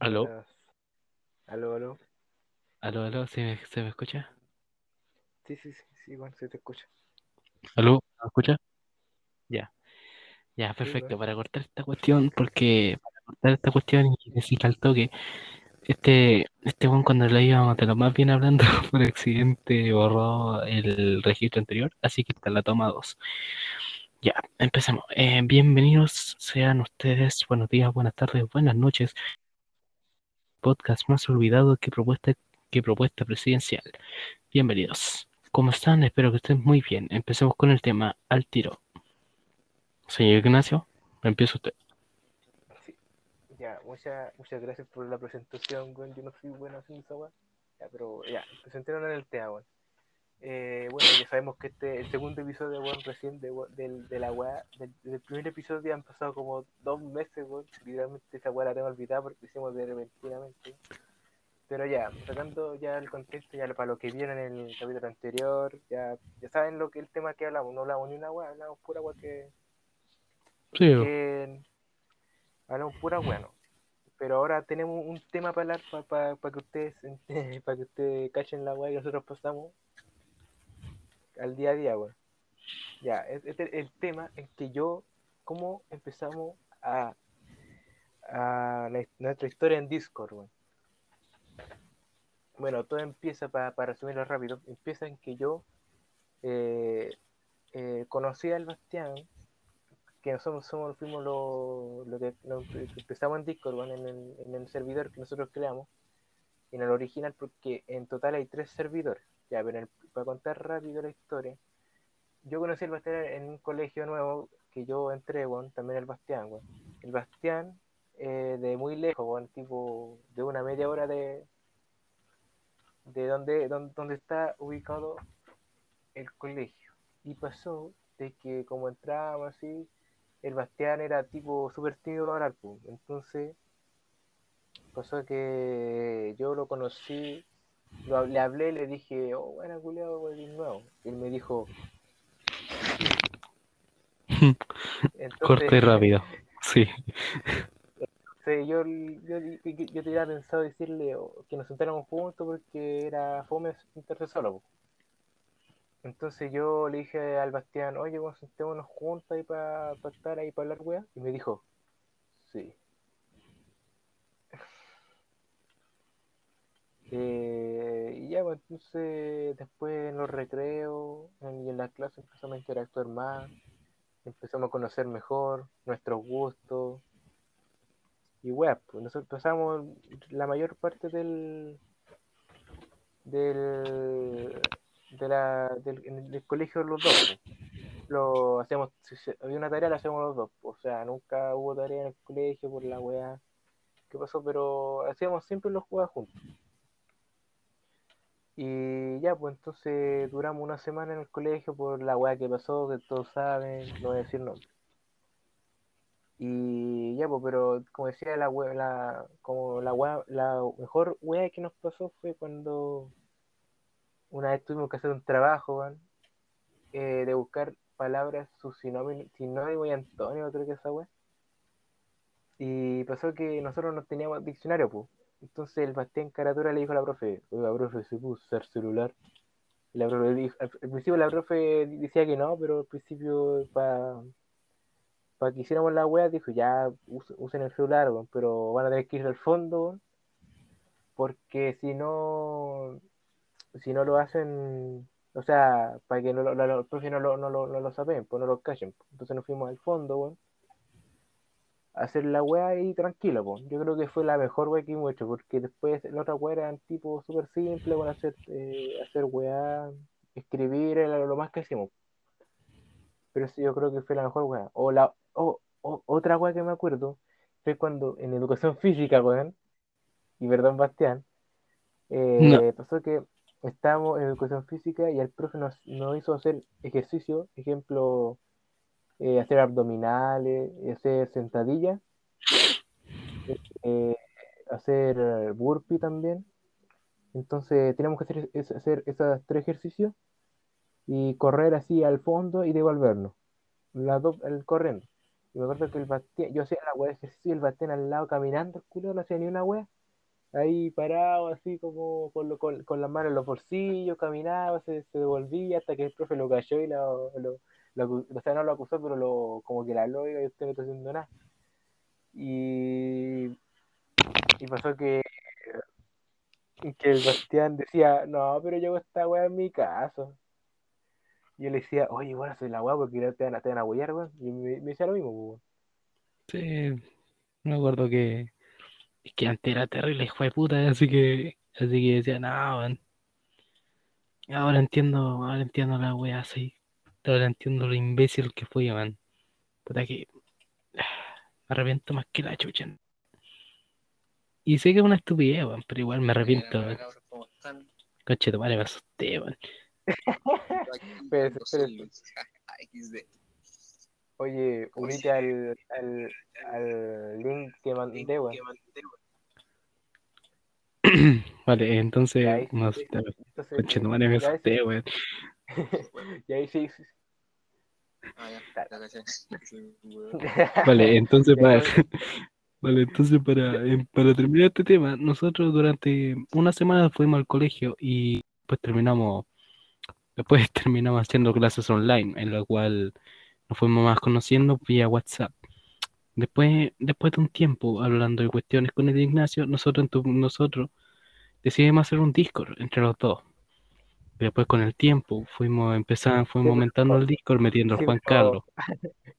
Aló. Aló, aló. aló, aló, ¿se me, se me escucha? Sí, sí, sí, sí, bueno, se te escucha. Aló, ¿me escucha? Ya, ya, perfecto, para cortar esta cuestión, porque para cortar esta cuestión y decir al toque, este, este weón cuando lo íbamos de lo más bien hablando, por accidente borró el registro anterior, así que está la toma 2. Ya, empecemos. Eh, bienvenidos sean ustedes, buenos días, buenas tardes, buenas noches. Podcast más olvidado que propuesta, que propuesta presidencial. Bienvenidos. ¿Cómo están? Espero que estén muy bien. Empecemos con el tema al tiro. Señor Ignacio, empieza usted. Sí. Ya, muchas, muchas gracias por la presentación. Yo no soy bueno haciendo esa. Ya, pero ya, presentémonos en el tema. Eh, bueno, ya sabemos que este el segundo episodio, recién de, del, de la weá, del, del primer episodio han pasado como dos meses, güey. Literalmente esa weá la tengo olvidada porque hicimos de repentinamente. Pero ya, sacando ya el contexto, ya para lo que vieron en el capítulo anterior, ya, ya saben lo que el tema que hablamos, no hablamos ni una weá, hablamos pura weá que, Sí, que hablamos pura bueno. Pero ahora tenemos un tema para hablar para que ustedes para que ustedes cachen la weá que nosotros pasamos al día a día, weón. Ya, este es el tema en que yo, cómo empezamos a, nuestra historia en Discord, weón. Bueno, todo empieza, para resumirlo rápido, empieza en que yo eh, eh, conocí al Bastián, que nosotros somos, fuimos lo, lo que, empezamos en Discord, weón, en, el, en el servidor que nosotros creamos, en el original, porque en total hay tres servidores. Ya, pero en el- para contar rápido la historia, yo conocí al Bastián en un colegio nuevo que yo entré, también el Bastián. El Bastián, eh, de muy lejos, tipo de una media hora de, de donde, donde, donde está ubicado el colegio. Y pasó de que como entrábamos así, el Bastián era tipo súper tímido para hablar, pues. Entonces, pasó que yo lo conocí, lo, le hablé, le dije, oh, buena culiado, de nuevo. Y él me dijo, entonces, corte rápido. Sí, Sí, yo, yo, yo, yo tenía pensado decirle oh, que nos sentáramos juntos porque era fome sentarse solo. Entonces yo le dije al Bastián, oye, vamos sentémonos juntos ahí para estar ahí para hablar, wea. Y me dijo, sí. Eh, y ya, pues entonces después en los recreos y en las clases empezamos a interactuar más, empezamos a conocer mejor nuestros gustos. Y web, pues nosotros pasamos la mayor parte del del del, colegio los dos. pues. Lo hacemos, si había una tarea la hacemos los dos. pues. O sea, nunca hubo tarea en el colegio por la wea que pasó, pero hacíamos siempre los juegos juntos. Y ya, pues entonces duramos una semana en el colegio por la wea que pasó, que todos saben, no voy a decir nombre. Y ya, pues, pero como decía la wea, la, como la wea, la mejor wea que nos pasó fue cuando una vez tuvimos que hacer un trabajo, eh, de buscar palabras, sus sinónimos, sinónimo y antónimo, creo que esa wea. Y pasó que nosotros no teníamos diccionario, pues. Entonces el Bastián Caratura le dijo a la profe, oiga, profe, ¿se puede usar celular? Y la profe dijo, al, principio la profe decía que no, pero al principio para para que hiciéramos la wea dijo, ya us- usen el celular, pero van a tener que ir al fondo, porque si no, si no lo hacen, o sea, para que no lo- los profes no lo, no lo, no lo saben, pues no lo callen. Entonces nos fuimos al fondo, a hacer la wea y tranquilo. Yo creo que fue la mejor wea que hemos hecho, porque después la otra wea eran tipo súper simple, con hacer, eh, hacer wea, escribir, era lo más que hicimos. Pero sí, yo creo que fue la mejor wea. O la, o, o- otra wea que me acuerdo fue cuando en educación física, weón, y perdón, Bastián, eh, pasó que estábamos en educación física y el profe nos, nos hizo hacer ejercicio, ejemplo, eh, hacer abdominales, hacer sentadillas, eh, hacer burpee también. Entonces tenemos que hacer, hacer esos tres ejercicios y correr así al fondo y devolvernos, el corriendo. Y me acuerdo que el Bastián, yo hacía la weá de ejercicio el Bastián al lado caminando, el culo no hacía ni una weá. Ahí parado, así como con, lo, con, con las manos en los bolsillos, caminaba, se, se devolvía hasta que el profe lo cayó y lo, lo o sea, no lo acusó, pero lo, como que la habló y usted no está haciendo nada. Y, y pasó que, que el Bastián decía, no, pero yo esta weá en mi caso. Y yo le decía, oye, bueno, soy la weá porque te van te van a huear, weón. Y me, me decía lo mismo, pues, weón. Sí, me acuerdo que es que antes era terrible, hijo de puta, así que así que decía, no, weón. Ahora entiendo, ahora entiendo la wea así. Ahora entiendo lo imbécil que fui, man. Puta que me arrepiento más que la chucha. Y sé que es una estupidez, weón, pero igual me arrepiento. Conche tu madre, me asusté. XD. Oye, unite al, al, al link que mandé, weón. Vale, entonces, weón. Entonces, Conche tu madre, me asusté, weón. y ahí sí, sí. Ah, ya. Sí. Vale, entonces para, entonces- vale, entonces para, para terminar este tema, nosotros durante una semana fuimos al colegio y pues terminamos, después terminamos haciendo clases online, en la cual nos fuimos más conociendo vía WhatsApp. Después, después de un tiempo hablando de cuestiones con el Ignacio, nosotros, nosotros decidimos hacer un Discord entre los dos. Después con el tiempo fuimos empezando, fuimos aumentando el Discord metiendo al sí, Juan Carlos.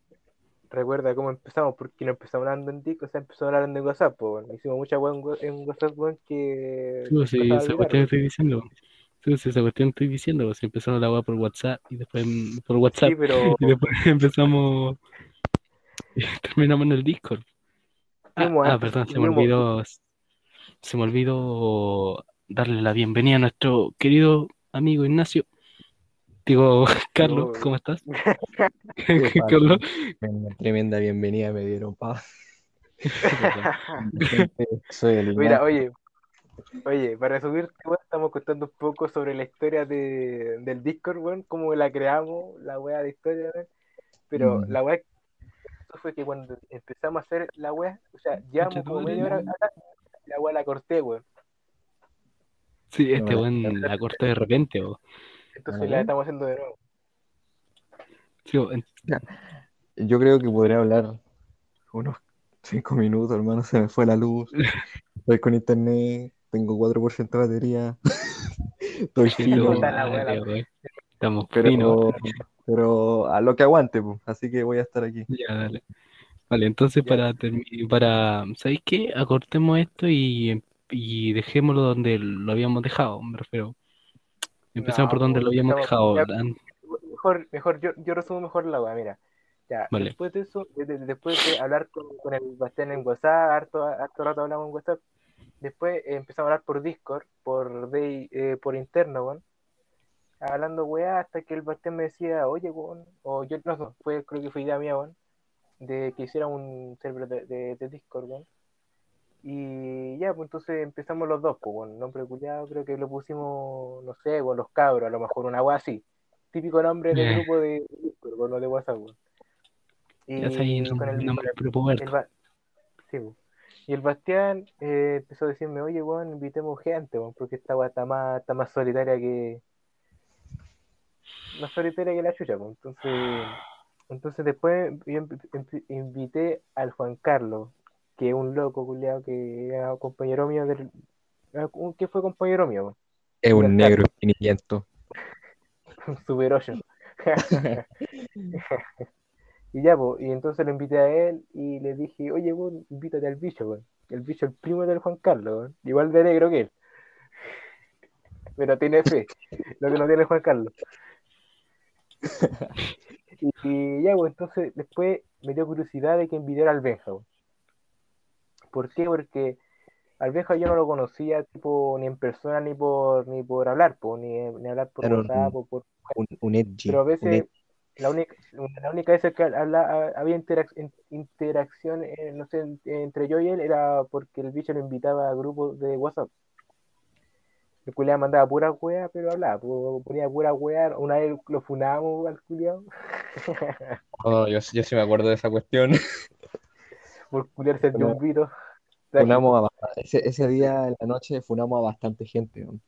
Recuerda cómo empezamos, porque no empezamos hablando en Discord, o sea, empezó hablando en WhatsApp, pues, bueno. Hicimos mucha weá en WhatsApp, weón, que Sí, pues, sí, a esa cuestión weón. estoy diciendo. Sí, pues, esa cuestión estoy diciendo. Pues empezaron la weá por WhatsApp y después por WhatsApp Sí, pero y después empezamos y terminamos en el Discord. Ah, ah, perdón, se me olvidó, se me olvidó darle la bienvenida a nuestro querido amigo Ignacio. Digo, Carlos. ¿cómo estás? Carlos. Tremenda- Tremenda bienvenida me dieron, pa. Soy el Mira, oye, oye, para resumir, estamos contando un poco sobre la historia de, del Discord, weón, cómo la creamos, la weá de historia, weón. Pero Mm. la weá fue que cuando empezamos a hacer la weá, o sea, llevamos como media hora acá, la weá la corté, weón. Sí, este No, weón la corté de repente. o- Entonces Ah, la ¿ya? estamos haciendo de nuevo. sí, en- Yo creo que podría hablar unos cinco minutos, hermano. Se me fue la luz. Estoy con internet. Tengo 4% de batería. Estoy fino. Estamos. Pero, pero a lo que aguante, pues. Así que voy a estar aquí. Ya, dale. Vale, entonces Ya. para termi- para, ¿sabéis qué? Acortemos esto y, y dejémoslo donde lo habíamos dejado, me refiero. Empezamos No, por donde pues, lo habíamos empezamos- dejado. ya- an- Mejor, mejor, yo, yo resumo mejor la weá, mira. Ya, Vale. después de eso, de- de- después de hablar con, con el Bastián en WhatsApp, harto, harto rato hablamos en WhatsApp, después eh, empezamos a hablar por Discord, por Day- eh, por interno, weón. Hablando weá hasta que el Bastián me decía, oye, weón, o yo no, fue, creo que fue idea mía, weón, de que hiciera un server de, de, de Discord, weón. Y ya, pues entonces empezamos los dos, pues, bueno, nombre culiado, creo que lo pusimos, no sé, con los cabros, a lo mejor una weá así. Típico nombre del grupo de bueno, de WhatsApp, weón. Y Ya ahí con el, nombre con el- el sí. Y el Bastián eh, empezó a decirme, oye, weón, invitemos gente, weón, porque esta weá está más, está más solitaria que. Más solitaria que la chucha, pues. Entonces, entonces después yo invité al Juan Carlos, que es un loco culiado que era compañero mío del. que fue compañero mío. Es un negro infinito. un Super 8. y ya, pues, y entonces lo invité a él y le dije, oye, weón, invítate al bicho. El bicho, el primo del Juan Carlos. Igual de negro que él. Pero tiene fe, lo que no tiene Juan Carlos. y, y ya, pues, entonces después me dio curiosidad de que invitara al Benja. ¿Por qué? Porque al Benja yo no lo conocía tipo ni en persona ni por ni por hablar, po, ni, ni hablar por un- WhatsApp o por Un, un edgy. pero a veces la única, la única vez que habla- había interac- in- interacción eh, no sé, en- entre yo y él era porque el bicho lo invitaba a grupos de WhatsApp. El culiado mandaba pura wea, pero hablaba, ponía pura wea. Una vez lo funamos al culiado Oh, yo, yo sí me acuerdo de esa cuestión. por culiarse el Funamos- yumbito. Funamos a ese, ese día en la noche funamos a bastante gente. weón.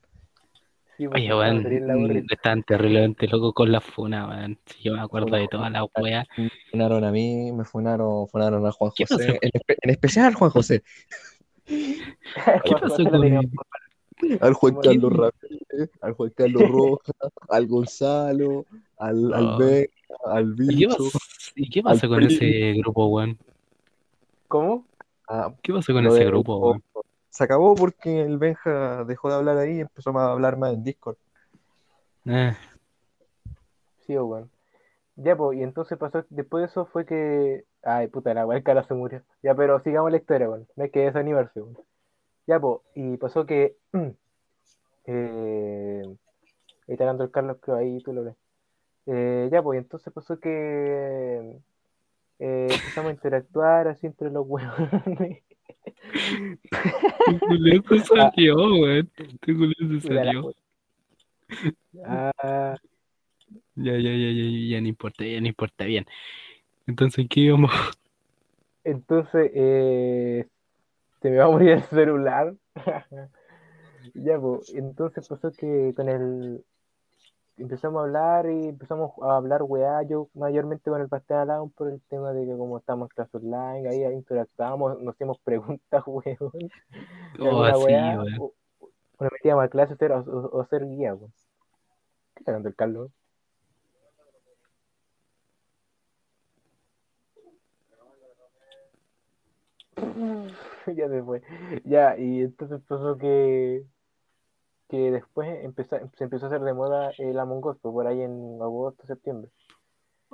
Sí, pues, Oye, weón, burrita. están terriblemente locos con la funa, weón. Sí, yo me acuerdo de todas las weas. Me funaron a mí, me funaron, funaron a Juan ¿Qué José, pasó? en, espe- en especial al Juan José, ¿Qué pasó con- teníamos al Juan. Carlos Ramírez, al Juan Carlos Rojas, al Gonzalo, al, al No. Ben, al ¿Y qué Bicho. pasó, ¿y qué pasó Al con Pri. ese grupo, weón? ¿Cómo? Ah, ¿Qué pasó con ese grupo, weón? Se acabó porque el Benja dejó de hablar ahí y empezó a hablar más en Discord. Eh, Sí, weón. Ya, pues, y entonces pasó, después de eso fue que. Ay, puta, la weá, el cara se murió. Ya, pero sigamos la historia, weón. No hay que desanimarse, weón. Ya, pues, y pasó que. eh, ahí está hablando el Carlos, creo, ahí tú lo ves. Eh, ya, pues, y entonces pasó que. Eh, empezamos a interactuar así entre los weones. tu culeo se salió, weón. Tu culeo se salió. Ah, Ya, ya, ya, ya, ya, no importa, ya no importa, bien. Entonces, ¿qué íbamos? entonces, eh, se me va a morir el celular. Ya, pues, entonces pasó que con el empezamos a hablar y empezamos a hablar weá, yo mayormente con el pastel al lado por el tema de que como estamos en clase online, ahí interactuábamos, nos hacíamos preguntas, weón, Oh, así, weá, weón. o, o nos metíamos a clase o, o- o hacer guía, weón. ¿Qué está dando el Carlos? ya se fue. Ya, y entonces pasó que, que después empezó, se empezó a hacer de moda el Among Us, pues, por ahí en agosto, septiembre.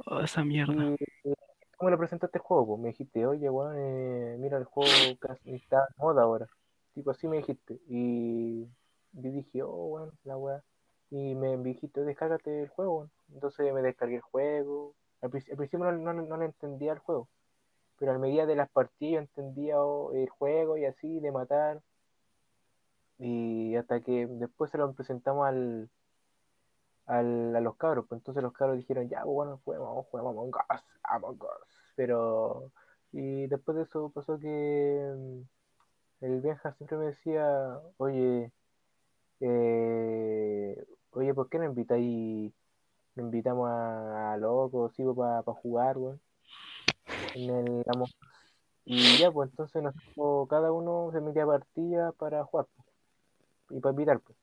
Oh, esa mierda. Y ¿cómo le presentaste el juego? Pues me dijiste, oye, weón, eh, mira el juego casi está de moda ahora. Tipo así me dijiste. Y yo dije, oh, weón, la weá. Y me dijiste, descárgate el juego. Entonces me descargué el juego. Al, princi- al principio no, no, no le entendía el juego. Pero a medida de las partidas yo entendía oh, el juego y así, de matar. Y hasta que después se lo presentamos al, al, a los cabros, pues entonces los cabros dijeron, ya, pues, bueno, juguemos, juguemos Among Us, Among Us. Pero, y después de eso pasó que mm, el Benja siempre me decía, oye, eh, oye, ¿por qué no invitáis, no invitamos a, locos, sigo para jugar, weón? En el Among. Y ya, pues entonces nos, cada uno se metía partida para jugar pues, y para invitar, pues.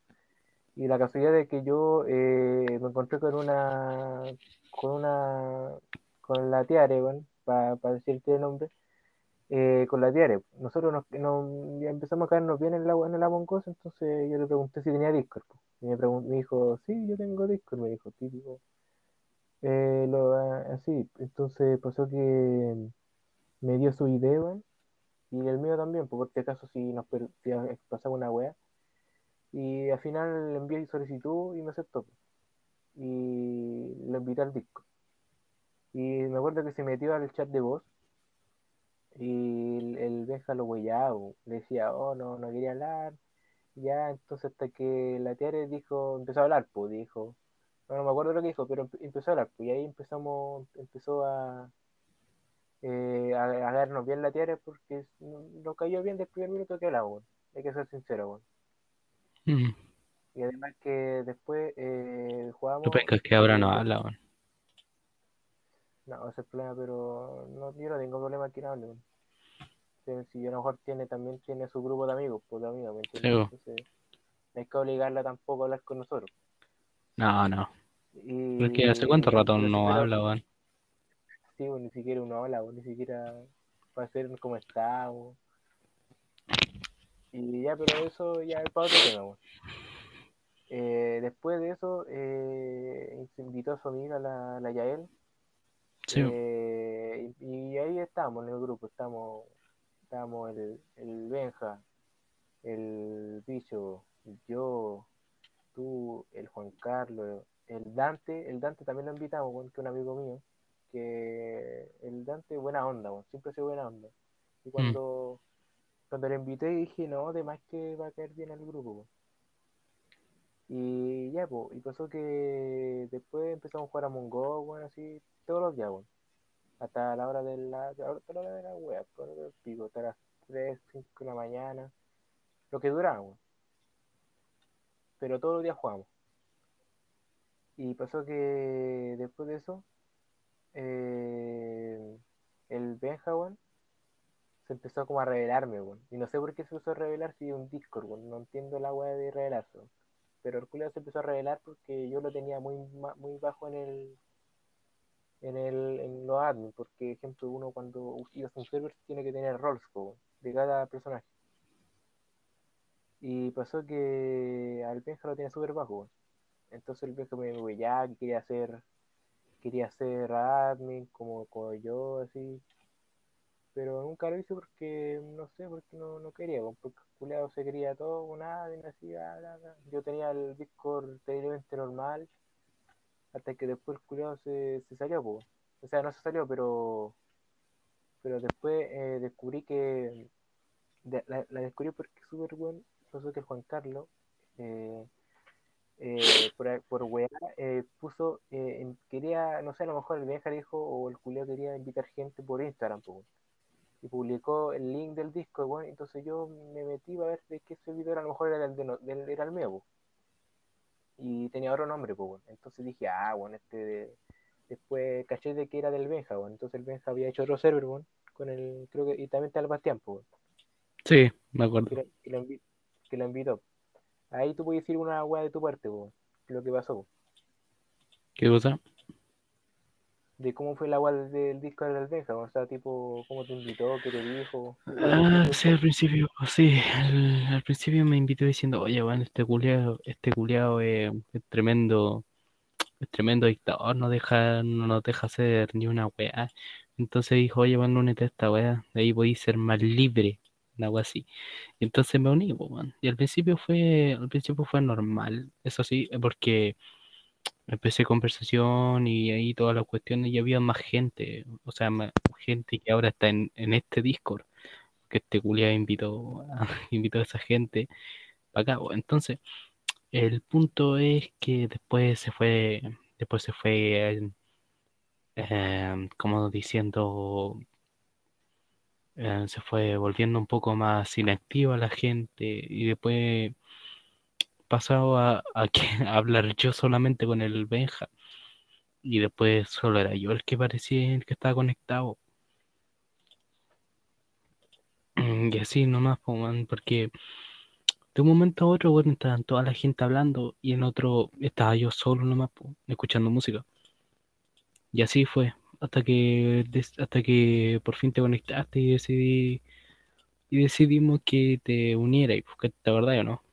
Y la casualidad de que yo eh, me encontré con una, con una, con la Tiare, para decirte el nombre, eh, con la Tiare. Nosotros nos, nos- empezamos a caernos bien en, la, en el Among Us, entonces yo le pregunté si tenía Discord. po. Y me, me dijo, sí, yo tengo Discord, me dijo, típico. Eh, lo, ah, así, entonces pasó que me dio su idea, weón, y el mío también, pues, por si acaso si nos si pasaba una wea. Y al final le envié solicitud y me aceptó. Y lo invité al disco. Y me acuerdo que se metió al chat de voz. Y el, el Benja lo huellaba. Le decía, oh, no, no quería hablar. Ya, entonces hasta que la Tiare dijo, empezó a hablar, pues dijo. No, no me acuerdo lo que dijo, pero empe- empezó a hablar. Pues, y ahí empezamos, empezó a, eh, darnos bien la Tiare porque nos cayó bien del primer minuto que hablamos. Hay que ser sincero, weón. Mm. Y además que después eh, penca es que ahora no habla, weón. No, ese es el problema, pero no, yo no tengo problema que no hable. weón. Si, a lo mejor tiene, también tiene su grupo de amigos, pues de amigos, ¿me entiendes? Sí. Entonces, no hay que obligarla tampoco a hablar con nosotros. No, no. Y, Pero es que hace cuánto rato no habla, weón. Sí, pues, ni siquiera uno habla, pues, ni siquiera para hacer cómo estamos. Y ya, pero eso ya es para otro tema. Eh, después de eso, eh, se invitó a su amiga, la, la Yael. Sí, Eh, y, y ahí estamos en el grupo, estamos, estamos el, el Benja, el Bicho, yo, tú, el Juan Carlos, el Dante, el Dante también lo invitamos, que es un amigo mío, que el Dante buena onda, siempre ha sido buena onda. Y cuando, cuando le invité dije, no, además que va a caer bien al grupo. Y ya, pues, y pasó que después empezamos a jugar a Mongo, bueno, así, todos los días. Hasta la hora de la, la hora de la wea, por hasta las 3, 5 de la mañana, lo que duraba. Pero todos los días jugamos. Y pasó que después de eso, eh, el Benja, weón, se empezó como a revelarme, weón. Y no sé por qué se a revelar si es un Discord, weón. No entiendo la weá de revelarse. Pero el culiao se empezó a revelar porque yo lo tenía muy, muy bajo en el en el en los admin, porque ejemplo uno cuando ibas a un server tiene que tener roles weón, de cada personaje. Y pasó que al Benja lo tenía súper bajo. Entonces el Benja me huellaba que quería hacer quería ser admin como, como yo, así. Pero nunca lo hice porque, no sé, porque no, no quería, porque el culiao se quería todo, admin, así. Yo tenía el Discord terriblemente normal, hasta que después el culiao se, se salió. O sea, no se salió, pero pero después eh, descubrí que la, la descubrí porque súper bueno pasó que Juan Carlos eh, eh, por, por weá, eh, puso eh, quería, no sé, a lo mejor el Benja dijo o el culeo quería invitar gente por Instagram, weón. Y publicó el link del disco, bueno, entonces yo me metí para ver de qué servidor a lo mejor era el, de no- del- era el mío, y tenía otro nombre, pues, bueno. entonces dije, ah, bueno, este de- después caché de que era del Benja, bueno. entonces el Benja había hecho otro server, bueno, con el, creo que, y también está el Bastián, pues, bueno, Sí, me acuerdo. que, lo, que lo invi- que lo invitó. Ahí tú puedes decir una weá de tu parte, pues, lo que pasó, po. ¿Qué cosa? De cómo fue la weá del, disco del Benja, o sea, tipo, cómo te invitó, qué te dijo. Ah, sí, al principio, sí, al, al principio me invitó diciendo, oye, bueno, este culiao, este culiao es, tremendo, es tremendo dictador, no deja, no nos deja hacer ni una weá. Entonces dijo, oye, bueno, únete a esta weá, de ahí podéis ser más libre, una weá así. Y entonces me uní, weón. Y al principio fue, al principio fue normal, eso sí, porque empecé conversación y ahí todas las cuestiones y había más gente, o sea, más gente que ahora está en, en este Discord que este culiao invitó invitó a esa gente para acá. Entonces, el punto es que después se fue, después se fue, eh, eh, como diciendo, eh, se fue volviendo un poco más inactiva la gente y después pasado a, que, hablar yo solamente con el Benja y después solo era yo el que parecía el que estaba conectado. Y así nomás, porque de un momento a otro, bueno, estaban toda la gente hablando y en otro estaba yo solo nomás, escuchando música. Y así fue, hasta que hasta que por fin te conectaste y decidí y decidimos que te unieras, porque te acordás o no?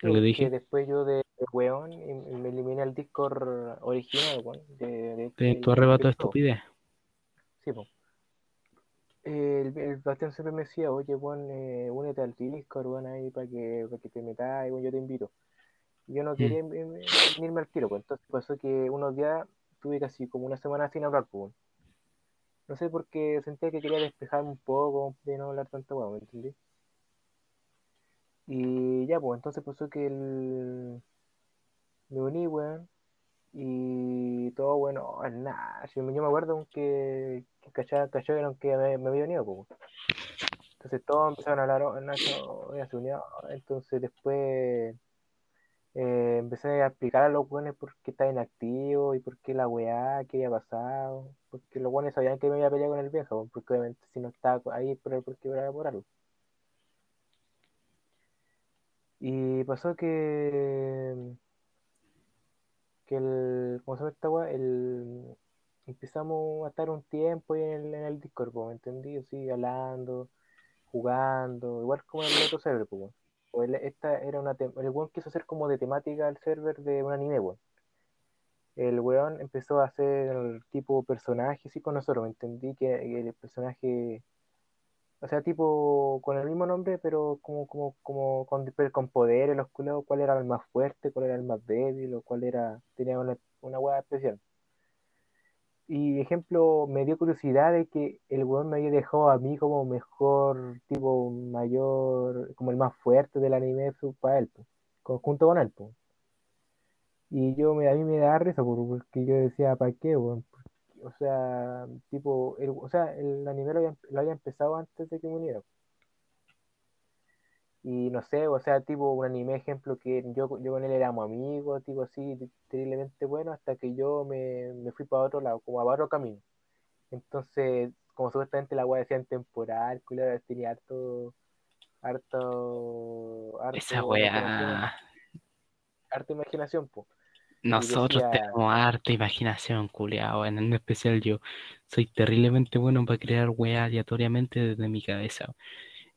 Que Porque dije, después yo de de weón y- me eliminé el Discord original, weón, de, de, de del- tu arrebato de estupidez. Sí, po. El, el Bastián siempre me decía, oye, weón, eh, únete al Discord, weón, ahí para que, para que te metas, weón, yo te invito. Yo no Mm. quería unirme al tiro, pues entonces pasó que unos días tuve casi como una semana sin hablar, pues, weón. No sé por qué sentía que quería despejarme un poco de no hablar tanto, weón, ¿me entendí? Y ya, pues entonces pasó que el... me uní, weón, y todo, bueno, nada, yo yo me acuerdo que, que cacharon que me, había unido, pues. Entonces todos empezaron a hablar, oh, Nacho, ya se unió. Entonces después eh, empecé a explicar a los buenos por qué estaba inactivo y por qué la weá, qué había pasado. Porque los buenos sabían que me había peleado con el viejo, porque obviamente si no estaba ahí, pero porque era por algo. Y pasó que, que el, ¿cómo se llama esta weá? El, empezamos a estar un tiempo ahí en el, en el Discord, ¿me entendí? Así, hablando, jugando, igual como en el otro server, po, weón. O el- esta era una el weón quiso hacer como de temática el server de un anime, weón. El weón empezó a hacer el tipo personaje así con nosotros, me entendí que el personaje, o sea, tipo con el mismo nombre, pero como, como, como con, con poderes, los culeos, cuál era el más fuerte, cuál era el más débil, o cuál era, tenía una, una weá especial. Y ejemplo, me dio curiosidad de que el weón me había dejado a mí como mejor, tipo mayor, como el más fuerte del anime para él, po. con- junto con él. Y yo a mí me da risa por- porque yo decía, ¿para qué, weón? O sea, tipo, el, o sea, el anime lo había, lo había empezado antes de que me uniera. Y no sé, o sea, tipo un anime ejemplo que yo, yo con él éramos amigos, tipo así, terriblemente bueno, hasta que yo me, me fui para otro lado, como para otro camino. Entonces, como supuestamente la weá decía en temporal, culero, tenía harto, harto, harto Esa weá. harta imaginación, po. Nosotros decía- tenemos harta imaginación, culiao. En en especial yo soy terriblemente bueno para crear weá aleatoriamente desde mi cabeza.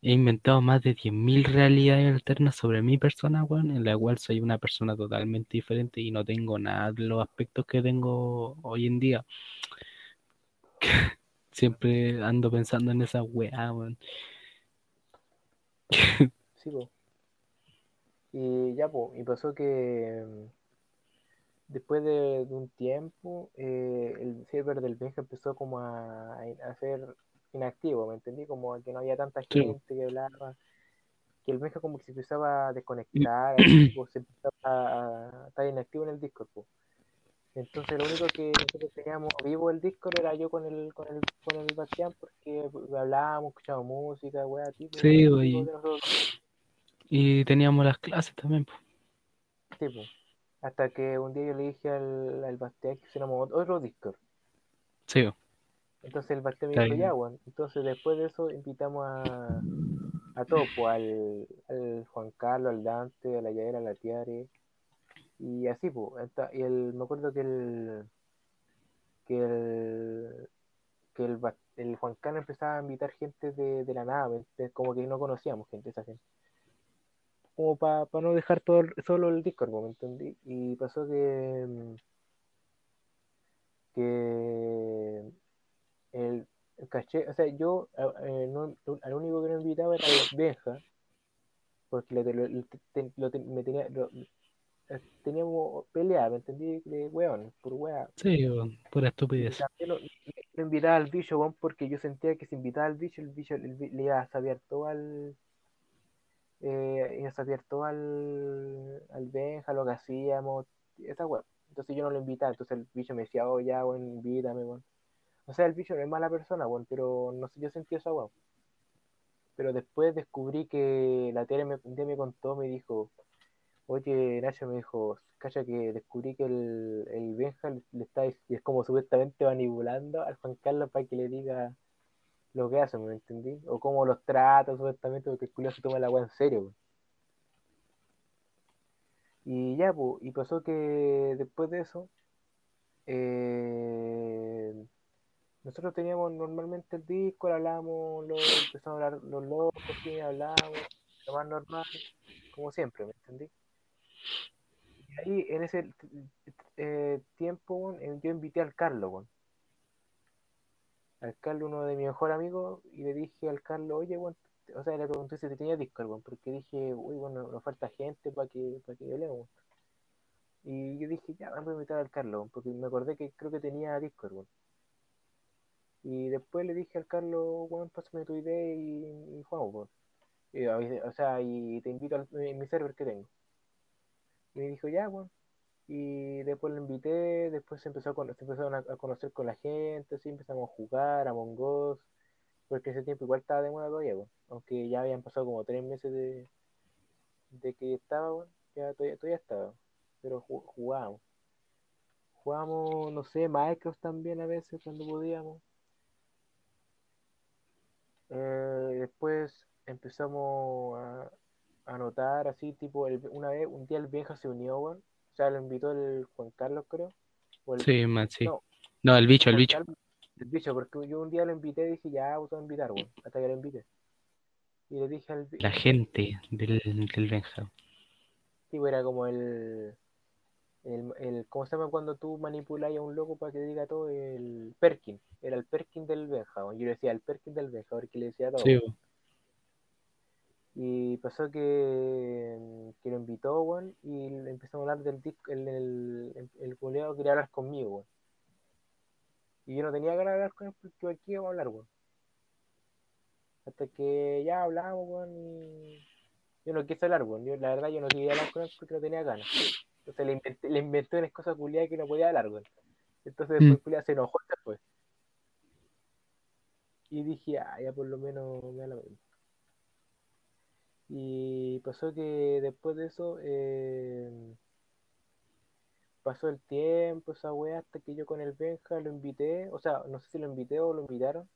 He inventado más de 10.000 realidades alternas sobre mi persona, weón, en la cual soy una persona totalmente diferente y no tengo nada de los aspectos que tengo hoy en día. Siempre ando pensando en esa weá, weón. Sí, po. Y ya, po, y pasó que después de, de un tiempo, eh, el server del Benja empezó como a, a ser inactivo, ¿me entendí? Como que no había tanta Sí. gente que hablaba, que el Benja como que se empezaba a desconectar, po, se empezaba a, a estar inactivo en el Discord, po. Entonces lo único que nosotros teníamos vivo el Discord era yo con el, con el, con el Bastián, porque hablábamos, escuchábamos música, weá, tipo, Sí, güey. Y teníamos las clases también, po. Sí, po. Hasta que un día yo le dije al, al Bastián que hiciéramos otro Discord. Sí. Entonces el Bastián me dijo, ya, weón. Entonces después de eso invitamos a, a todos, po, al, al Juan Carlos, al Dante, a la Yaera, a la Tiare. Y así, pues. Y el, me acuerdo que el que el que el, el Juan Carlos empezaba a invitar gente de, de la nada, ¿me- como que no conocíamos gente, esa gente. Como para no dejar todo el- solo el Discord, ¿me entendí? Y pasó que mm, que el, el caché, o sea, yo eh, no, al único que no invitaba era el Benja, porque lo, lo- lo- me tenía, eh, teníamos pelea, ¿me entendí? De weón, por weá. Sí, po. Pura estupidez. también lo, lo invitaba al bicho, weón, porque yo sentía que si invitaba al bicho, el bicho bi- le iba a saber todo al. Eh, iba a saber todo al, al Benja, lo que hacíamos, esa weá. Entonces yo no lo invitaba, entonces el bicho me decía, oh ya, weón, invítame, weón. O sea, el bicho no es mala persona, weón, pero no sé, yo sentí esa weá. Pero después descubrí que la tele me, me contó, me dijo, oye, Nacho me dijo, cacha que descubrí que el, el Benja le, le está, es como supuestamente manipulando al Juan Carlos para que le diga lo que hace, ¿me entendí? O cómo los trata supuestamente, porque el culo se toma la weá en serio. Y ya, pues, y pasó que después de eso, eh, nosotros teníamos normalmente el disco, hablábamos, lo, empezamos a hablar los locos, sí, hablábamos, lo más normal, como siempre, ¿me entendí? Y ahí, en ese eh, tiempo, yo invité al Carlos. Al Carlos, uno de mis mejores amigos, y le dije al Carlos, oye, weón, o sea, le pregunté si tenía Discord, porque dije, uy, bueno, nos falta gente para que, para que hablemos, weón. Y yo dije, ya, vamos a invitar al Carlos, porque me acordé que creo que tenía Discord. Y después le dije al Carlos, weón, pásame tu idea y, y jugamos, weón. Y, o sea, y te invito al mi server que tengo. Y me dijo, ya, weón. Y después lo invité, después se empezó a, cono- se empezaron a, conocer con la gente, así empezamos a jugar a Among Us, porque ese tiempo igual estaba de moda todavía. Aunque ya habían pasado como tres meses de, de que estaba, weón, ya todavía, todavía estaba, pero ju- jugábamos. Jugábamos, no sé, Minecraft también a veces cuando podíamos. Eh, después empezamos a, a notar así, tipo, el- una vez, un día el viejo se unió, weón. O sea, lo invitó el Juan Carlos, creo. O el, Sí, man, sí. no, No, el bicho, el bicho. Carlos, el bicho, porque yo un día lo invité y dije, ya, vamos a invitar, weón, hasta que lo invité. Y le dije al La gente del, del Benja. tipo, era como el, el, el, ¿cómo se llama cuando tú manipulas a un loco para que diga todo? El Perkin, era el Perkin del Benja. Yo le decía el Perkin del Benja, porque le decía todo. Sí, weón. Y pasó que, que lo invitó, weón, y empezó a hablar del disco, el, el, el, quería hablar conmigo, weón. Y yo no tenía ganas de hablar con él porque aquí íbamos a hablar, weón. Hasta que ya hablamos, weón, y, yo no quise hablar, weón. Yo, la verdad, yo no quería hablar con él porque no tenía ganas. Entonces le inventé, le inventé unas cosas culiadas que no podía hablar, weón. Entonces Mm. después culiado se enojó después. Y dije, ah, ya por lo menos me da lo mismo. Y pasó que después de eso, eh, pasó el tiempo, esa wea, hasta que yo con el Benja lo invité, o sea, no sé si lo invité o lo invitaron,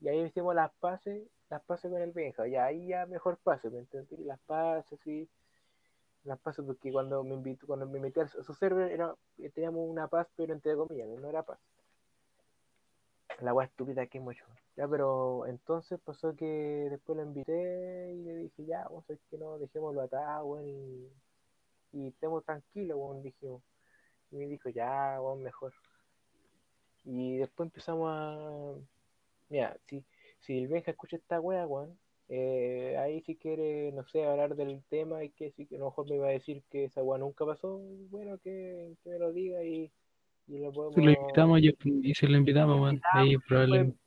y ahí hicimos las pases, las pases con el Benja, y ahí ya mejor pase, ¿me entendí? Las pases, sí, las pases, porque cuando me invitó, cuando me metí a su server, era, teníamos una paz, pero entre comillas, no era paz. La wea estúpida que hemos hecho. Ya, pero entonces pasó que después lo invité y le dije, ya, a ver que no, dejémoslo atado, weón, y, y estemos tranquilos, weón, dijimos. Y me dijo, ya, weón, mejor. Y después empezamos a. Mira, si, si el Benja escucha esta wea, weón, eh, ahí si quiere, no sé, hablar del tema y que si que a lo mejor me va a decir que esa wea nunca pasó, bueno, que, que me lo diga y, y lo podemos. Si lo invitamos yo- y si lo invitamos, weón, ahí probablemente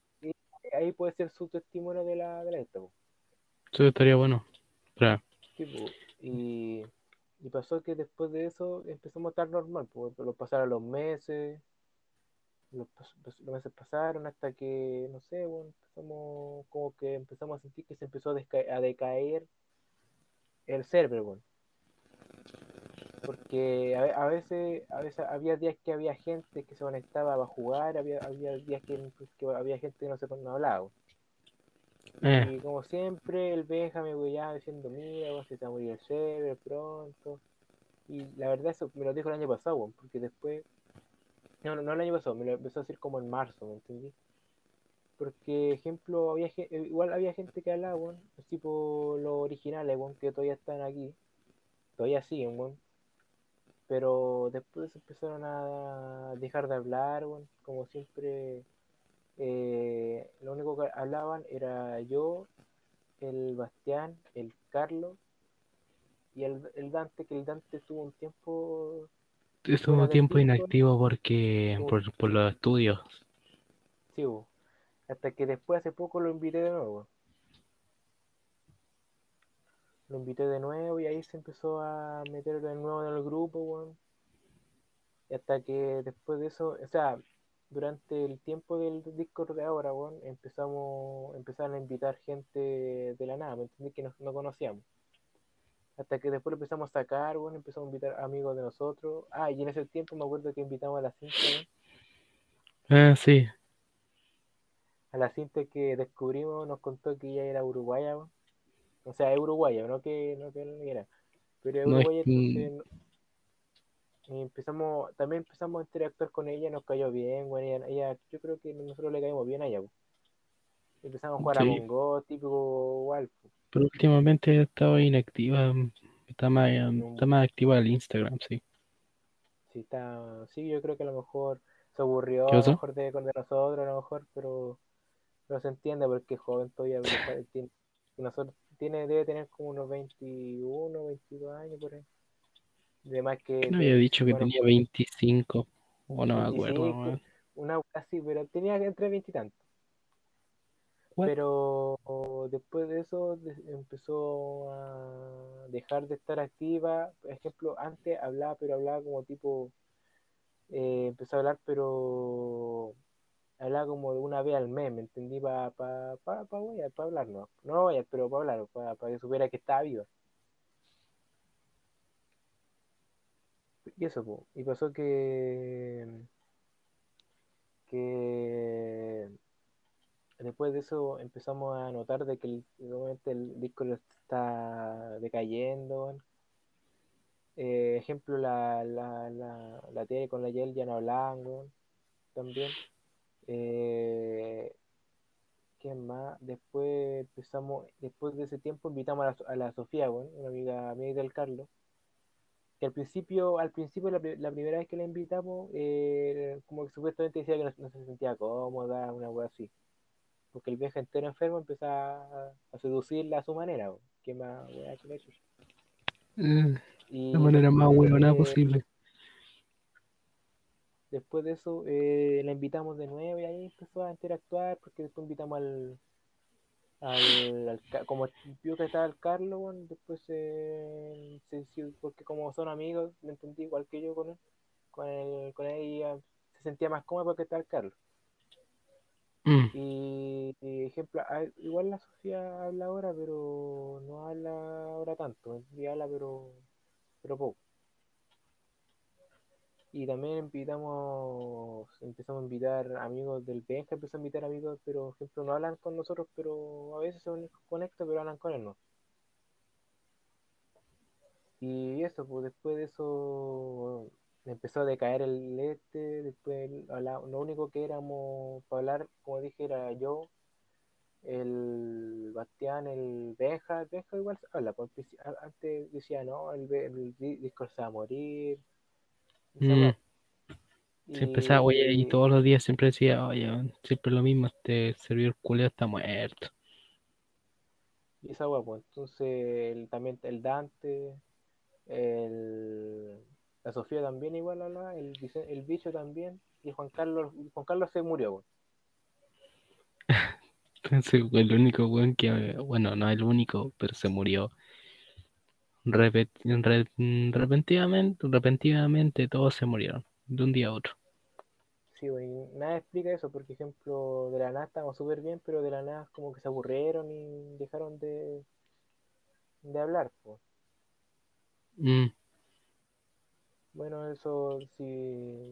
Ahí puede ser su testimonio de la, de la esta, eso estaría bueno. Pero, Sí, Y, y pasó que después de eso empezamos a estar normal, pues los pasaron los meses, los, los meses pasaron hasta que, no sé, bueno, empezamos como que empezamos a sentir que se empezó a, a decaer el server, bueno. Porque a, a veces, a veces había días que había gente que se conectaba a jugar, había, había días que, que había gente que no se no hablaba. eh, Y como siempre, el Benja me ya diciendo, mira, weón, se te va a morir el server pronto. Y la verdad eso me lo dijo el año pasado, porque después... No, no, no el año pasado, me lo empezó a decir como en marzo, ¿me entendí? Porque, ejemplo, había eh, igual había gente que hablaba, tipo los originales, que todavía están aquí. Todavía siguen, weón. Pero después empezaron a dejar de hablar. Como siempre, eh, lo único que hablaban era yo, el Bastián, el Carlos y el, el Dante, que el Dante estuvo un tiempo, estuvo un tiempo inactivo porque por, por los estudios. sí, hasta que después hace poco lo invité de nuevo. Lo invité de nuevo y ahí se empezó a meter de nuevo en el grupo, weón. Y hasta que después de eso, o sea, durante el tiempo del Discord de ahora, weón, empezamos, empezaron a invitar gente de la nada, ¿me entendí? Que no, no conocíamos. Hasta que después lo empezamos a sacar, bueno, empezamos a invitar amigos de nosotros. Ah, y en ese tiempo me acuerdo que invitamos a la cinta, weón. Ah, sí. A la cinta que descubrimos nos contó que ella era uruguaya, weón. O sea, es uruguaya, no que no que no era. Pero es No es uruguaya, que- entonces y empezamos, también empezamos a interactuar con ella, nos cayó bien, bueno, ella, ella- yo creo que nosotros le caímos bien a ella. Empezamos a jugar a. Mongo, típico igual, pues. Pero últimamente estaba inactiva. Está más, está más activa el Instagram, sí. Sí, está, sí, yo creo que a lo mejor se aburrió, ¿Qué a lo mejor de, de nosotros, a lo mejor, pero no se entiende porque es joven todavía, pero tiene, nosotros, tiene, debe tener como unos 21, 22 años por ahí. Además que... ¿Quién había dicho que tenía 25? O no me acuerdo, 25, weón. Una así, pero tenía entre 20 y tantos. Pero después de eso de- empezó a dejar de estar activa. Por ejemplo, antes hablaba, pero hablaba como tipo. eh, empezó a hablar, pero hablaba como de una vez al mes, ¿me entendí? Para pa, pa, pa, pa hablar, no. No vaya, pero para hablar, para que supiera que estaba viva. Y eso, po. y pasó que. que después de eso empezamos a notar de que el, el disco está decayendo. Eh, ejemplo, la, la, la, la tele con la Yel ya no hablaban, también. Eh, ¿qué más? Después empezamos, después de ese tiempo invitamos a la, a la Sofía, weón, una amiga, amiga del Carlos. Que al principio, al principio la, la primera vez que la invitamos, eh, como que supuestamente decía que no, no se sentía cómoda, una wea así porque el viejo entero enfermo empezaba a, a seducirla a su manera, weón. ¿Qué más, chucha? Eh, Y La manera más después, huevona eh, posible. Después de eso, eh, la invitamos de nuevo y ahí empezó a interactuar, porque después invitamos al, al, como vio que estaba el Carlos, después se, se- porque como son amigos, me entendí igual que yo con él, con él, con él y se sentía más cómodo porque estaba el Carlos. Mm, Y, y ejemplo, igual la Sofía habla ahora, pero no habla ahora tanto, y habla pero, pero poco. Y también invitamos, empezamos a invitar amigos del Benja, empezó a invitar amigos, pero por ejemplo no hablan con nosotros, pero a veces se conectan, pero hablan con él, ¿no? Y eso, pues después de eso empezó a decaer el este, después el- lo único que éramos para hablar, como dije, era yo, el Bastián, el Benja, el Benja igual habla, a- antes decía, no, el, el di- Discord se va a morir. Mm. Se empezaba, oye, y todos los días siempre decía, oye, siempre lo mismo, este servidor culiao está muerto. Y esa hueá, pues. Entonces, el- también el Dante, el, la Sofía también igual hablaba, el, el bicho también, y Juan Carlos, Juan Carlos se murió, pues. Entonces, el único weón que, bueno, no el único, pero se murió. Repet- re- repentinamente, repentinamente todos se murieron, de un día a otro. Sí, güey, nada explica eso, porque ejemplo, de la nada estábamos súper bien, pero de la nada como que se aburrieron y dejaron de, de hablar, pues. Mm, Bueno, eso sí,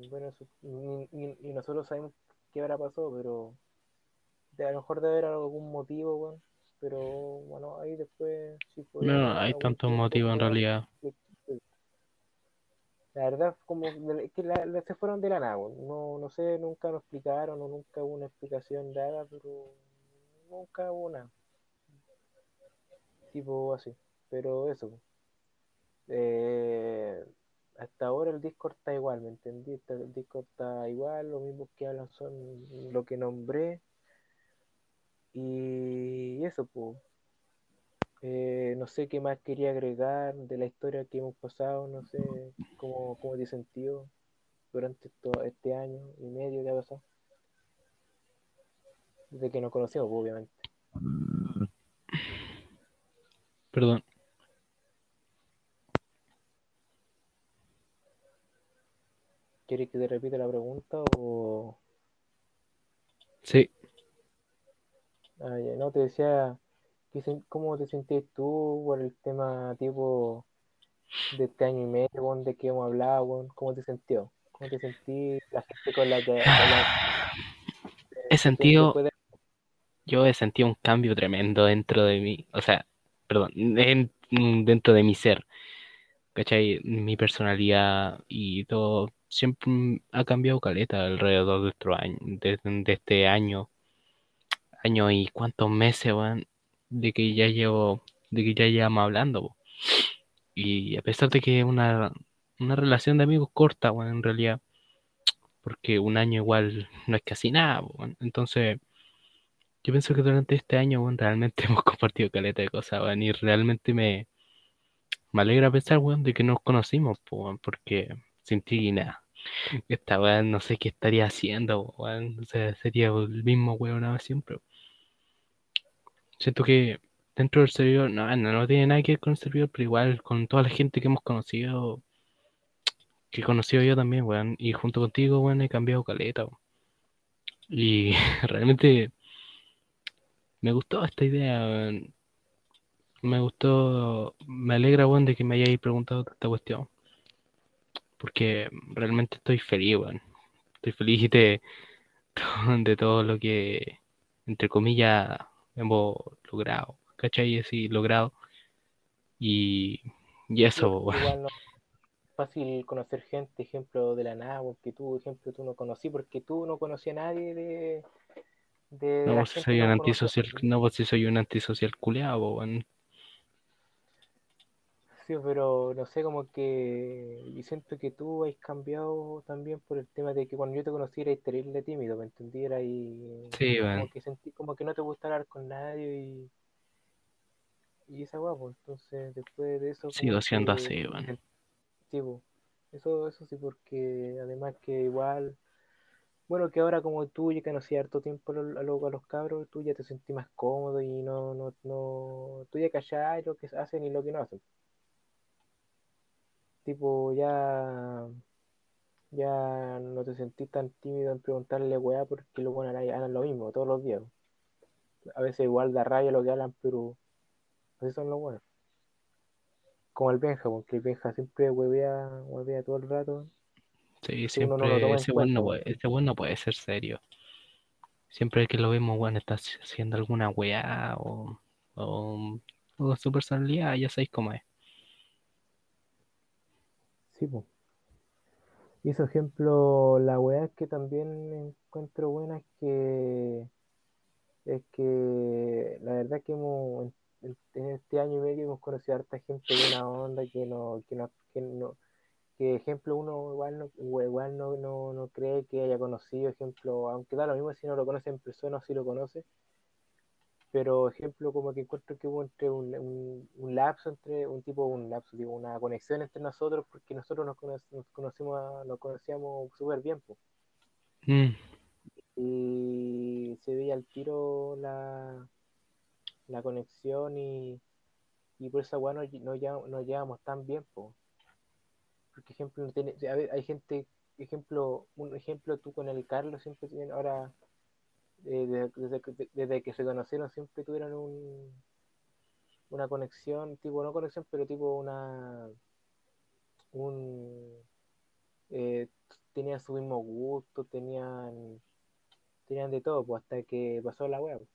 bueno, eso, y, y- y nosotros sabemos qué habrá pasado, pero de, a lo mejor debe haber algún motivo. Pero bueno, ahí después sí podría no, hay tantos motivos en realidad. La verdad, como es que la- la- se fueron de la nada, no, no sé, nunca nos explicaron o nunca hubo una explicación dada, pero nunca hubo nada. Tipo así, pero eso. Eh, hasta ahora el Discord está igual, ¿me entendí? El Discord está igual, los mismos que hablan son lo que nombré. Y eso, pues. Eh, no sé qué más quería agregar de la historia que hemos pasado, no sé cómo, cómo te sentido durante todo este año y medio que ha pasado. Desde que nos conocimos, pues, obviamente. Perdón. ¿Quieres que te repita la pregunta o...? Sí, Ah, ya, no, te decía, ¿qué sen- ¿cómo te sentís tú por el tema tipo de este año y medio, de que hemos hablado? ¿Cómo te sintió? ¿Cómo te sentís la gente con la que... con la- he sentido, yo he sentido un cambio tremendo dentro de mí, o sea, perdón, en- dentro de mi ser, ¿cachai? Mi personalidad y todo siempre ha cambiado caleta alrededor de, año, de, de este año, año y cuántos meses, weón, de que ya llevo, de que ya llevamos hablando. Y a pesar de que es una, una relación de amigos corta, weón, en realidad, porque un año igual no es casi nada, weón. Entonces, yo pienso que durante este año, weón, realmente hemos compartido caleta de cosas, weón, y realmente me, me alegra pensar, weón, de que nos conocimos, weón, porque sin ti nada. Esta weón no sé qué estaría haciendo, weón. O sea, sería el mismo weón siempre. Siento que dentro del servidor, no, no, no tiene nada que ver con el servidor, pero igual con toda la gente que hemos conocido, que he conocido yo también, weón, y junto contigo, weón, he cambiado caleta, weón. Y realmente me gustó esta idea, weón. Me gustó, me alegra, weón, de que me hayáis preguntado esta cuestión. Porque realmente estoy feliz, weón. Estoy feliz de, de todo lo que, entre comillas, hemos logrado. ¿Cachai? Así, logrado. Y, y eso, weón. Igual no es fácil conocer gente, ejemplo, de la nada, porque tú, ejemplo, tú no conocí, porque tú no conocías a nadie de, de No, la pues si soy que un antisocial, no, pues si soy un antisocial culeado, weón. Sí, pero no sé, como que yo siento que tú has cambiado también por el tema de que cuando yo te conocí eras terrible tímido, ¿me entendí? Era ahí, Sí, como que sentí como que no te gusta hablar con nadie y, y esa guapo, entonces después de eso Sigo siendo que así, weón. sí, po. Eso, eso sí, porque además que igual Bueno, que ahora como tú ya conocí harto tiempo a los, a los- cabros, tú ya te sentís más cómodo y no, no, no, tú ya cachai lo que hacen y lo que no hacen. Tipo, ya, ya no te sentís tan tímido en preguntarle weá porque los buenos hablan lo mismo todos los días. A veces igual da rabia lo que hablan, pero así son los buenos. Como el Benja, porque el Benja siempre huevea, huevea todo el rato. Sí, no siempre ese weón no puede, ese no puede ser serio. Siempre que lo vemos, weón, está haciendo alguna weá o, o, o su personalidad, ya sabéis cómo es. Sí. Y ejemplo, la weá que también encuentro buena es que es que la verdad que hemos en, en este año y medio hemos conocido a harta gente buena onda que no, que no, que no, que ejemplo uno igual no, igual no, no, no cree que haya conocido, ejemplo, aunque da lo mismo si no lo conoce en persona o si lo conoce, pero ejemplo como que encuentro que hubo entre un, un, un lapso entre un tipo un lapso digo una conexión entre nosotros porque nosotros nos, cono- nos conocimos nos conocíamos súper bien. Mm, y se veía al tiro la, la conexión y, y por esa weá no, no, lle- no llevamos tan bien po. porque ejemplo no tiene, a ver, hay gente ejemplo un ejemplo tú con el Carlos siempre tienen ahora eh, de- desde, que- desde que se conocieron siempre tuvieron un, una conexión, tipo, no conexión, pero tipo una, un, eh, tenían su mismo gusto, tenían, tenían de todo, pues hasta que pasó la web.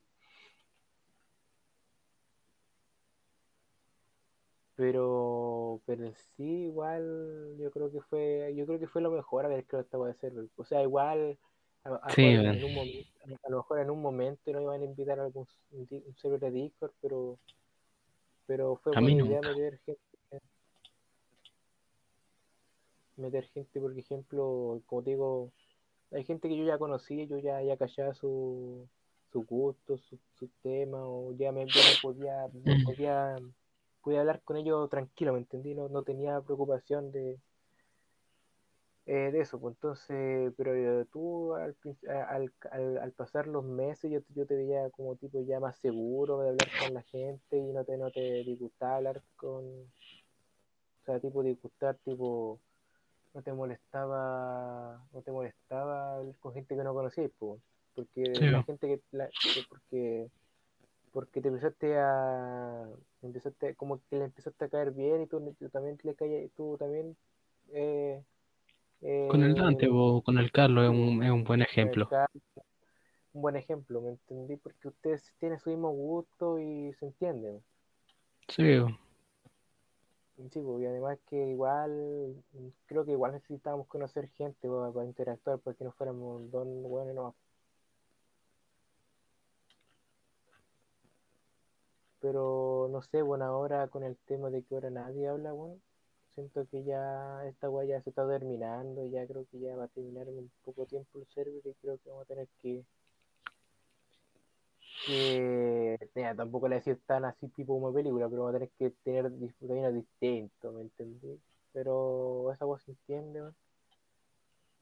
Pero, pero en sí igual yo creo que fue, yo creo que fue lo mejor haber creado esta web server. O sea, igual a, Sí, en, un momento, a lo mejor en un momento no iban a invitar a algún un, server de Discord, pero, pero fue buena idea meter gente, meter gente, por ejemplo, como te digo, hay gente que yo ya conocí, yo ya, ya cachaba su, su gusto, su, su tema, o ya me, ya me podía, me Mm. podía, podía hablar con ellos tranquilo, ¿me entendí? No, no tenía preocupación de, eh, de eso, pues entonces, pero eh, tú al, a- al, al, al pasar los meses yo, te- yo te veía como tipo ya más seguro de hablar con la gente y no te, no te disgustaba hablar con, o sea, tipo disgustar, tipo, no te molestaba, no te molestaba hablar con gente que no conocías, pues, porque Sí, la gente que, la, que- porque, porque te empezaste a, empezaste, como que le empezaste a caer bien y tú, tú también le caes, tú también, eh, Con el Dante eh, o con el Carlos es un, es un buen ejemplo. Un buen ejemplo, ¿me entendí? Porque ustedes tienen su mismo gusto y se entienden. Sí, Sí, pues, y además que igual, creo que igual necesitábamos conocer gente pues, para, interactuar, porque no fuéramos dos hueones no. Pero no sé, bueno, ahora con el tema de que ahora nadie habla, bueno, siento que ya esta weá ya se está terminando, ya creo que ya va a terminar en un poco tiempo el server y creo que vamos a tener que, que mira, tampoco le decir tan así tipo como película, pero vamos a tener que tener disfrutamientos distintos, ¿me entendí? Pero esa weá se entiende, weón.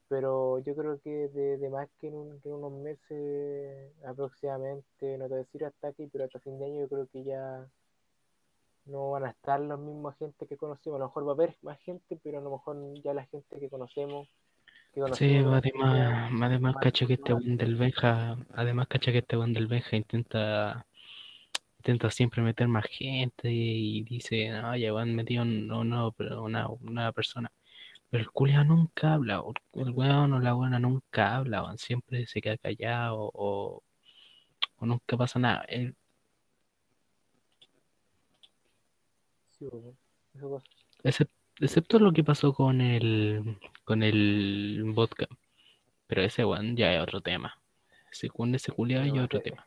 Pero yo creo que de, de más que en, un- que en unos meses aproximadamente, no te voy a decir hasta aquí, pero hasta fin de año yo creo que ya no van a estar los mismos gente que conocemos. A lo mejor va a haber más gente, pero a lo mejor ya la gente que conocemos, que Sí, este año, además, además más, cacho que este weón del Benja, además cacho que este weón del Benja intenta, intenta siempre meter más gente y, dice, no, ya van metido un- pero una nueva persona. Pero el culiao nunca habla, el weón o la buena nunca habla, siempre se queda callado o, o nunca pasa nada. Sí, weón, eso pasa. excep- excepto lo que pasó con el, con el vodka. Pero ese weón ya es otro tema. Según ese culiao ya es No, otro tema.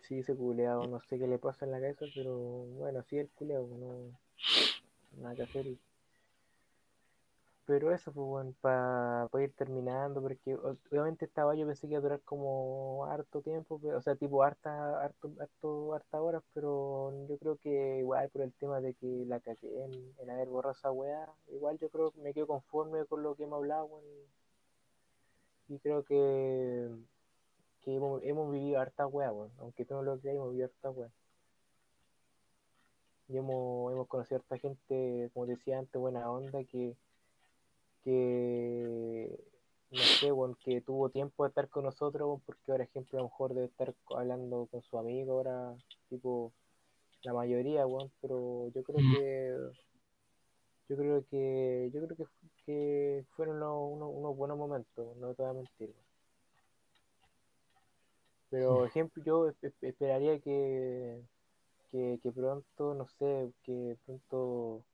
sí, ese culeado, no sé qué le pasa en la cabeza, pero bueno, sí, el culeado, no, nada que hacer. Pero eso, pues, bueno, para ir terminando, porque obviamente estaba yo pensé que iba a durar como harto tiempo, pero, o sea, tipo harta, harto, harto, harta horas, pero yo creo que igual por el tema de que la cagué en, en haber borrado esa weá, igual yo creo que me quedo conforme con lo que hemos hablado, weón, y creo que, que hemos, hemos vivido harta wea, weón. Aunque tú no lo creas, hemos vivido harta wea. Y hemos, hemos conocido harta gente, como decía antes, buena onda, que, que no sé, que tuvo tiempo de estar con nosotros, weón, porque ahora, ejemplo, a lo mejor debe estar hablando con su amigo ahora, tipo, la mayoría, weón, pero yo creo Mm. que yo creo que yo creo que, que fueron unos, unos- unos buenos momentos, no te voy a mentir. Pero ejemplo, yo espe- esperaría que, que, que pronto, no sé, que pronto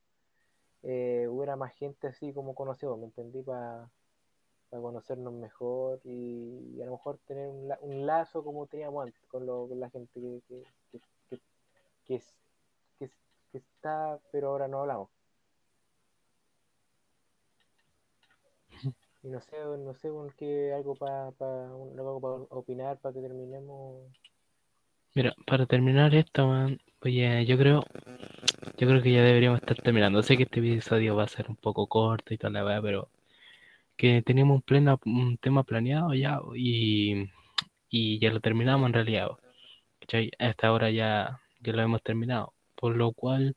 eh, hubiera más gente así como conocemos, ¿me entendí? Para conocernos mejor y, a lo mejor tener un, un lazo como teníamos antes con, lo- con la gente que, que, que, que, es- que que está, pero ahora no hablamos. Y no sé, no sé con qué algo para algo para opinar para que terminemos. Mira, para terminar esto, man, oye, yo creo, yo creo que ya deberíamos estar terminando. Sé que este episodio va a ser un poco corto y toda la weá, pero que teníamos un plena, un tema planeado ya y, y ya lo terminamos en realidad. ¿cachai? A esta hora ya, ya lo hemos terminado. Por lo cual,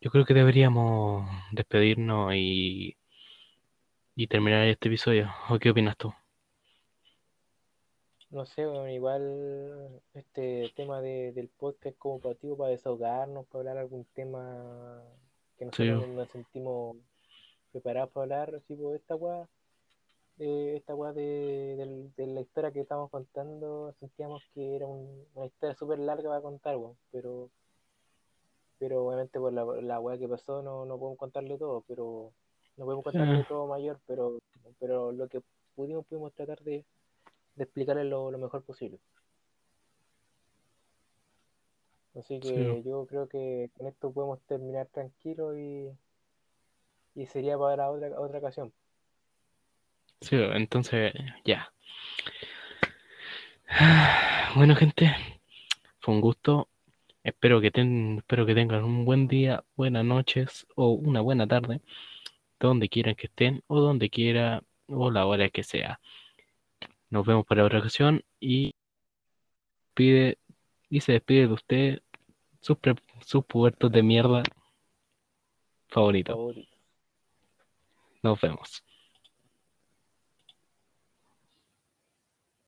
yo creo que deberíamos despedirnos y, y terminar este episodio. ¿O qué opinas tú? No sé, bueno, igual este tema de, del podcast como para ti, para desahogarnos, para hablar algún tema que nosotros Sí. nos sentimos preparados para hablar, así por esta weá, de esta weá de, del- de la historia que estamos contando, sentíamos que era un- una historia súper larga para contar, weón, pero pero obviamente por la, la weá que pasó no, no podemos contarle todo, pero no podemos contarle Ah. todo mayor, pero pero lo que pudimos pudimos tratar de, de explicarle lo, lo mejor posible. Así que Sí. yo creo que con esto podemos terminar tranquilo y, y sería para otra, otra ocasión. Sí, entonces ya. Bueno, gente, fue un gusto. Espero que, ten- espero que tengan un buen día, buenas noches o una buena tarde, donde quieran que estén o donde quiera o la hora que sea. Nos vemos para otra ocasión y pide y se despide de usted sus, pre- sus puertos de mierda favoritos. Favorito. Nos vemos.